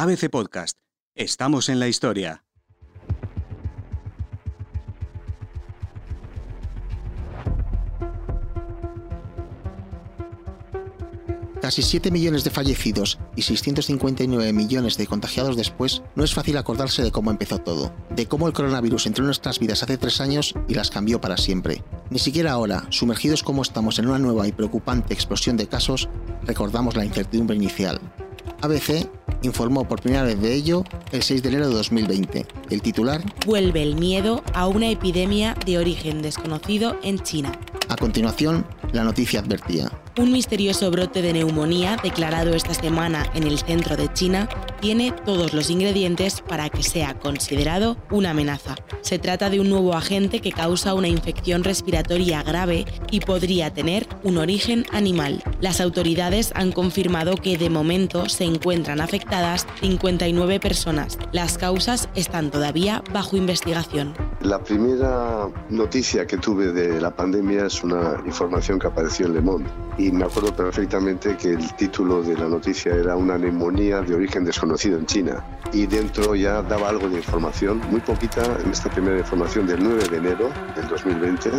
ABC Podcast. Estamos en la historia. Casi 7 millones de fallecidos y 659 millones de contagiados después, no es fácil acordarse de cómo empezó todo, de cómo el coronavirus entró en nuestras vidas hace tres años y las cambió para siempre. Ni siquiera ahora, sumergidos como estamos en una nueva y preocupante explosión de casos, recordamos la incertidumbre inicial. ABC informó por primera vez de ello el 6 de enero de 2020. El titular Vuelve el miedo a una epidemia de origen desconocido en China. A continuación, la noticia advertía. Un misterioso brote de neumonía declarado esta semana en el centro de China tiene todos los ingredientes para que sea considerado una amenaza. Se trata de un nuevo agente que causa una infección respiratoria grave y podría tener un origen animal. Las autoridades han confirmado que de momento se encuentran afectadas 59 personas. Las causas están todavía bajo investigación. La primera noticia que tuve de la pandemia es una información que apareció en Le Monde. Y me acuerdo perfectamente que el título de la noticia era una neumonía de origen desconocido en China y dentro ya daba algo de información, muy poquita en esta primera información del 9 de enero del 2020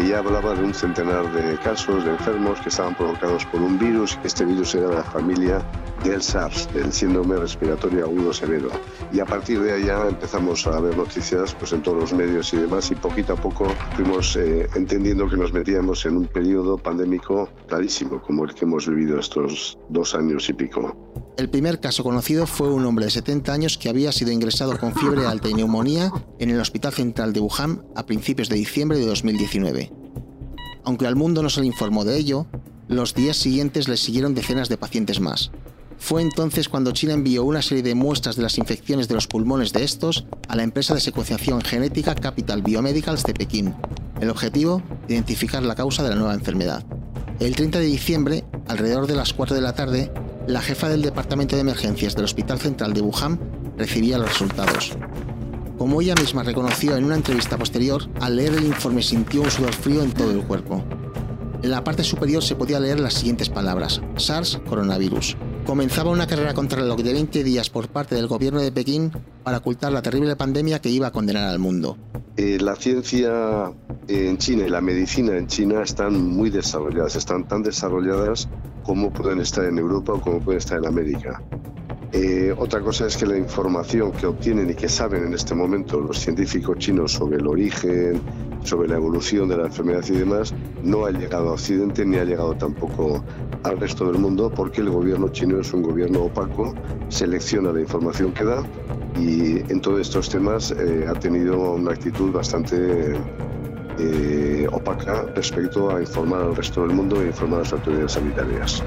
que ya hablaba de un centenar de casos de enfermos que estaban provocados por un virus, este virus era de la familia del SARS, del síndrome respiratorio agudo severo. Y a partir de allá empezamos a ver noticias pues, en todos los medios y demás y poquito a poco fuimos eh, entendiendo que nos metíamos en un periodo pandémico clarísimo, como el que hemos vivido estos dos años y pico. El primer caso conocido fue un hombre de 70 años que había sido ingresado con fiebre alta y neumonía en el Hospital Central de Wuhan a principios de diciembre de 2019. Aunque al mundo no se le informó de ello, los días siguientes le siguieron decenas de pacientes más. Fue entonces cuando China envió una serie de muestras de las infecciones de los pulmones de estos a la empresa de secuenciación genética Capital Biomedicals de Pekín. El objetivo, identificar la causa de la nueva enfermedad. El 30 de diciembre, alrededor de las 4 de la tarde, la jefa del Departamento de Emergencias del Hospital Central de Wuhan recibía los resultados. Como ella misma reconoció en una entrevista posterior, al leer el informe sintió un sudor frío en todo el cuerpo. En la parte superior se podía leer las siguientes palabras: SARS coronavirus. Comenzaba una carrera contra el reloj de 20 días por parte del gobierno de Pekín para ocultar la terrible pandemia que iba a condenar al mundo. Eh, la ciencia en China y la medicina en China están muy desarrolladas, están tan desarrolladas como pueden estar en Europa o como pueden estar en América. Eh, otra cosa es que la información que obtienen y que saben en este momento los científicos chinos sobre el origen, sobre la evolución de la enfermedad y demás, no ha llegado a Occidente ni ha llegado tampoco al resto del mundo porque el gobierno chino es un gobierno opaco, selecciona la información que da y en todos estos temas eh, ha tenido una actitud bastante eh, opaca respecto a informar al resto del mundo e informar a las autoridades sanitarias.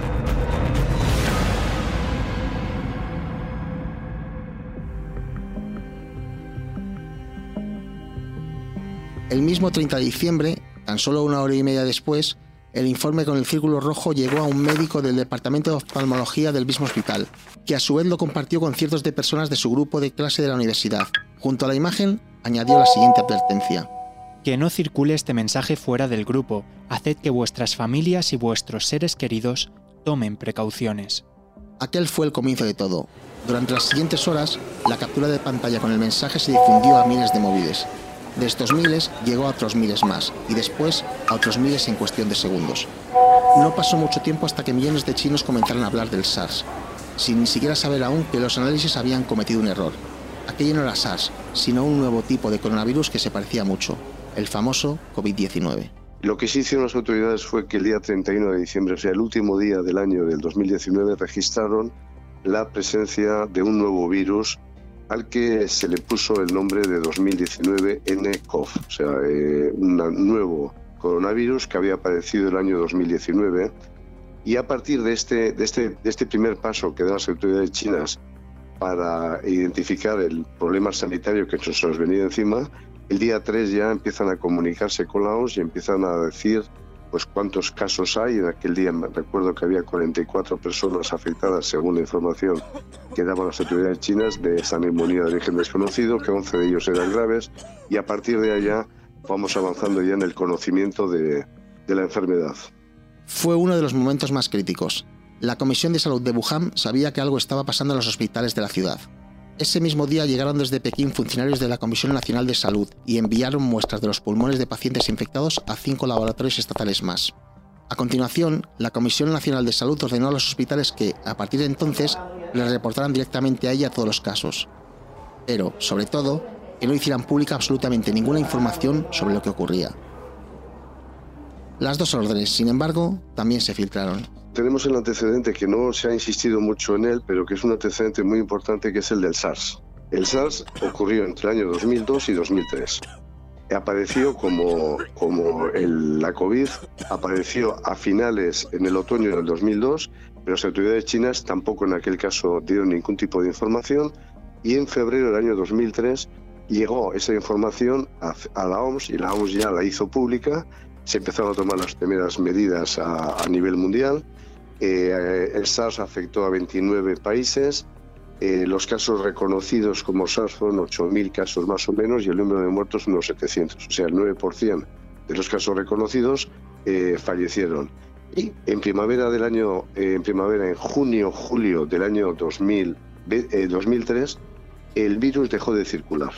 El mismo 30 de diciembre, tan solo una hora y media después, el informe con el círculo rojo llegó a un médico del departamento de oftalmología del mismo hospital, que a su vez lo compartió con ciertos de personas de su grupo de clase de la universidad. Junto a la imagen, añadió la siguiente advertencia. Que no circule este mensaje fuera del grupo. Haced que vuestras familias y vuestros seres queridos tomen precauciones. Aquel fue el comienzo de todo. Durante las siguientes horas, la captura de pantalla con el mensaje se difundió a miles de móviles, de estos miles llegó a otros miles más y después a otros miles en cuestión de segundos. No pasó mucho tiempo hasta que millones de chinos comenzaron a hablar del SARS, sin ni siquiera saber aún que los análisis habían cometido un error. Aquello no era SARS, sino un nuevo tipo de coronavirus que se parecía mucho, el famoso COVID-19. Lo que sí hicieron las autoridades fue que el día 31 de diciembre, o sea, el último día del año del 2019, registraron la presencia de un nuevo virus al que se le puso el nombre de 2019 nCoV, o sea, eh, un nuevo coronavirus que había aparecido el año 2019. Y a partir de este, de este, de este primer paso que dan las autoridades chinas para identificar el problema sanitario que se nos venía encima, el día 3 ya empiezan a comunicarse con la OMS y empiezan a decir pues cuántos casos hay. En aquel día recuerdo que había 44 personas afectadas, según la información que daban las autoridades chinas, de esa neumonía de origen desconocido, que 11 de ellos eran graves, y a partir de allá vamos avanzando ya en el conocimiento de, de la enfermedad. Fue uno de los momentos más críticos. la Comisión de Salud de Wuhan sabía que algo estaba pasando en los hospitales de la ciudad. Ese mismo día llegaron desde Pekín funcionarios de la Comisión Nacional de Salud y enviaron muestras de los pulmones de pacientes infectados a cinco laboratorios estatales más. A continuación, la Comisión Nacional de Salud ordenó a los hospitales que, a partir de entonces, les reportaran directamente a ella todos los casos. Pero, sobre todo, que no hicieran pública absolutamente ninguna información sobre lo que ocurría. Las dos órdenes, sin embargo, también se filtraron. Tenemos el antecedente que no se ha insistido mucho en él, pero que es un antecedente muy importante, que es el del SARS. El SARS ocurrió entre el año 2002 y 2003. Apareció como, como la COVID, apareció a finales en el otoño del 2002, pero las autoridades chinas tampoco en aquel caso dieron ningún tipo de información y en febrero del año 2003 llegó esa información a, a la OMS y la OMS ya la hizo pública se empezaron a tomar las primeras medidas a, nivel mundial. Eh, el SARS afectó a 29 países. Eh, los casos reconocidos como SARS fueron 8.000 casos más o menos y el número de muertos unos 700. O sea, el 9% de los casos reconocidos eh, fallecieron. Y en primavera del año, en primavera, en junio, julio del año 2000, 2003, el virus dejó de circular.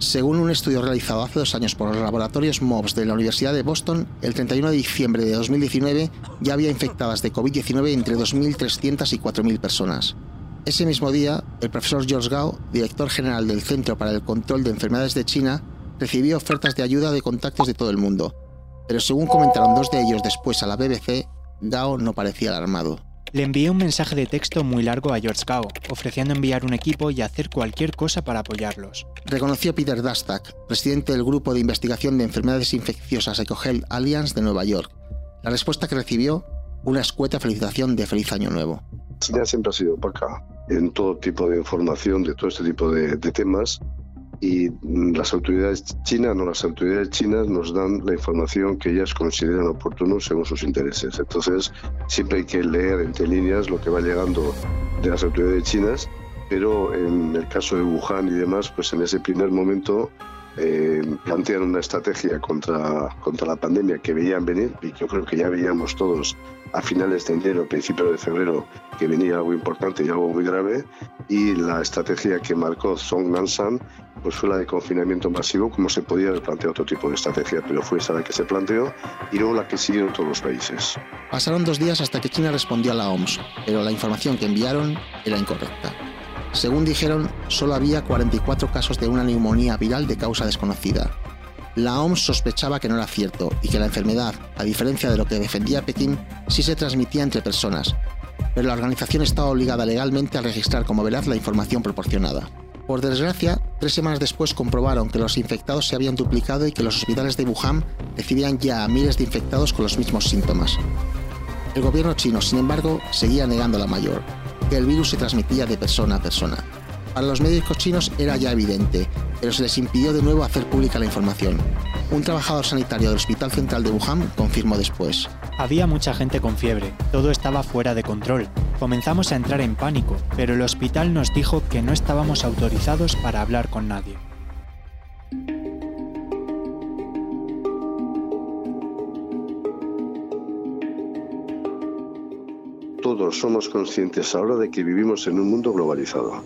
Según un estudio realizado hace dos años por los laboratorios MOBS de la Universidad de Boston, el 31 de diciembre de 2019 ya había infectadas de COVID-19 entre 2.300 y 4.000 personas. Ese mismo día, el profesor George Gao, director general del Centro para el Control de Enfermedades de China, recibió ofertas de ayuda de contactos de todo el mundo. Pero según comentaron dos de ellos después a la BBC, Gao no parecía alarmado. Le envié un mensaje de texto muy largo a George Gao, ofreciendo enviar un equipo y hacer cualquier cosa para apoyarlos. Reconoció Peter Dastak, presidente del Grupo de Investigación de Enfermedades Infecciosas EcoHealth Alliance de Nueva York. La respuesta que recibió, una escueta felicitación de feliz año nuevo. China siempre ha sido opaca en todo tipo de información de todo este tipo de temas y las autoridades chinas, no las autoridades chinas nos dan la información que ellas consideran oportuno según sus intereses. Entonces, siempre hay que leer entre líneas lo que va llegando de las autoridades chinas, pero en el caso de Wuhan y demás, pues en ese primer momento eh, plantean una estrategia contra, contra la pandemia que veían venir y yo creo que ya veíamos todos a finales de enero, principios de febrero, que venía algo importante y algo muy grave y la estrategia que marcó Song Nansan pues fue la de confinamiento masivo, como se podía haber planteado otro tipo de estrategia, pero fue esa la que se planteó y luego la que siguieron todos los países. Pasaron dos días hasta que China respondió a la OMS, pero la información que enviaron era incorrecta. Según dijeron, solo había 44 casos de una neumonía viral de causa desconocida. La OMS sospechaba que no era cierto y que la enfermedad, a diferencia de lo que defendía Pekín, sí se transmitía entre personas, pero la organización estaba obligada legalmente a registrar como veraz la información proporcionada. Por desgracia, tres semanas después comprobaron que los infectados se habían duplicado y que los hospitales de Wuhan recibían ya a miles de infectados con los mismos síntomas. El gobierno chino, sin embargo, seguía negando la mayor, que el virus se transmitía de persona a persona. Para los médicos chinos era ya evidente, pero se les impidió de nuevo hacer pública la información. Un trabajador sanitario del Hospital Central de Wuhan confirmó después. Había mucha gente con fiebre, todo estaba fuera de control. Comenzamos a entrar en pánico, pero el hospital nos dijo que no estábamos autorizados para hablar con nadie. Todos somos conscientes ahora de que vivimos en un mundo globalizado,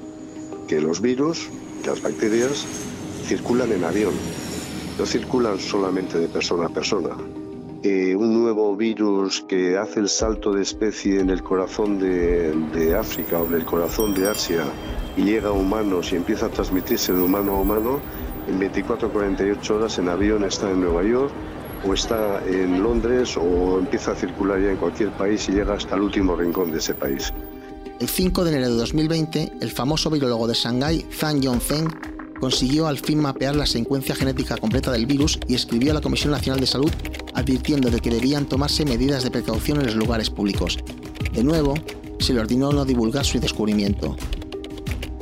que los virus, las bacterias, circulan en avión, no circulan solamente de persona a persona, eh, un nuevo virus que hace el salto de especie en el corazón de, África o en el corazón de Asia y llega a humanos y empieza a transmitirse de humano a humano, en 24 48 horas en avión está en Nueva York o está en Londres o empieza a circular ya en cualquier país y llega hasta el último rincón de ese país. El 5 de enero de 2020, el famoso virólogo de Shanghái, Zhang Yongfeng, consiguió al fin mapear la secuencia genética completa del virus y escribió a la Comisión Nacional de Salud advirtiendo de que debían tomarse medidas de precaución en los lugares públicos. De nuevo, se le ordenó no divulgar su descubrimiento.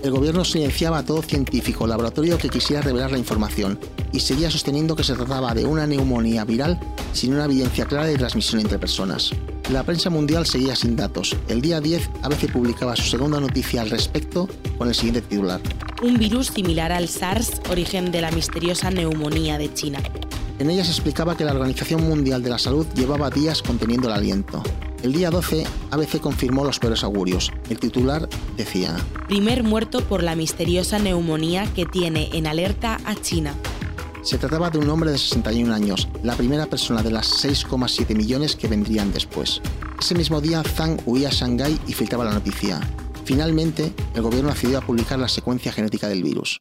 El gobierno silenciaba a todo científico o laboratorio que quisiera revelar la información y seguía sosteniendo que se trataba de una neumonía viral sin una evidencia clara de transmisión entre personas. La prensa mundial seguía sin datos. El día 10, ABC publicaba su segunda noticia al respecto con el siguiente titular. Un virus similar al SARS, origen de la misteriosa neumonía de China. En ella se explicaba que la Organización Mundial de la Salud llevaba días conteniendo el aliento. El día 12, ABC confirmó los peores augurios. El titular decía... Primer muerto por la misteriosa neumonía que tiene en alerta a China. Se trataba de un hombre de 61 años, la primera persona de las 6,7 millones que vendrían después. Ese mismo día, Zhang huía a Shanghái y filtraba la noticia. Finalmente, el gobierno accedió a publicar la secuencia genética del virus.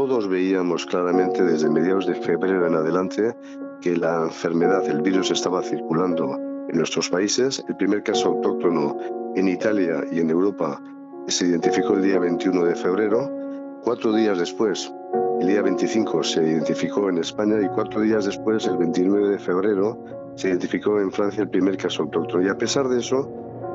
Todos veíamos claramente desde mediados de febrero en adelante que la enfermedad, el virus estaba circulando en nuestros países. El primer caso autóctono en Italia y en Europa se identificó el día 21 de febrero. Cuatro días después, el día 25, se identificó en España y cuatro días después, el 29 de febrero, se identificó en Francia el primer caso autóctono. Y a pesar de eso,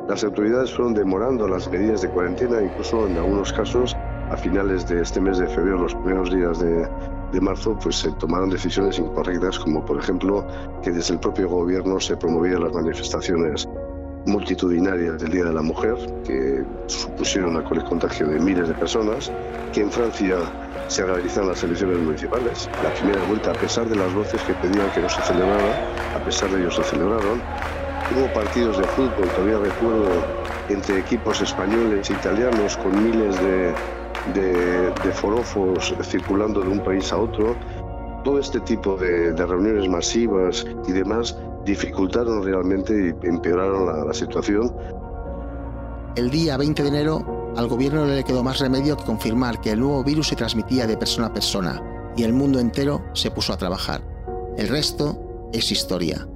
las autoridades fueron demorando las medidas de cuarentena, incluso en algunos casos a finales de este mes de febrero, los primeros días de, de marzo, pues se tomaron decisiones incorrectas, como por ejemplo que desde el propio gobierno se promovieran las manifestaciones multitudinarias del Día de la Mujer, que supusieron el contagio de miles de personas, que en Francia se realizan las elecciones municipales. La primera vuelta, a pesar de las voces que pedían que no se celebrara, a pesar de ello se celebraron. Hubo partidos de fútbol, todavía recuerdo, entre equipos españoles e italianos con miles de, de, de forofos circulando de un país a otro. Todo este tipo de, de reuniones masivas y demás dificultaron realmente y empeoraron la, la situación. El día 20 de enero, al gobierno no le quedó más remedio que confirmar que el nuevo virus se transmitía de persona a persona y el mundo entero se puso a trabajar. El resto es historia.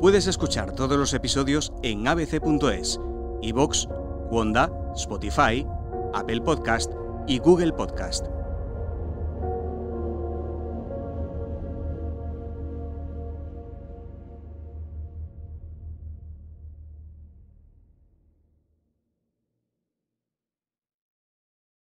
Puedes escuchar todos los episodios en abc.es, iVoox, Wanda, Spotify, Apple Podcast y Google Podcast.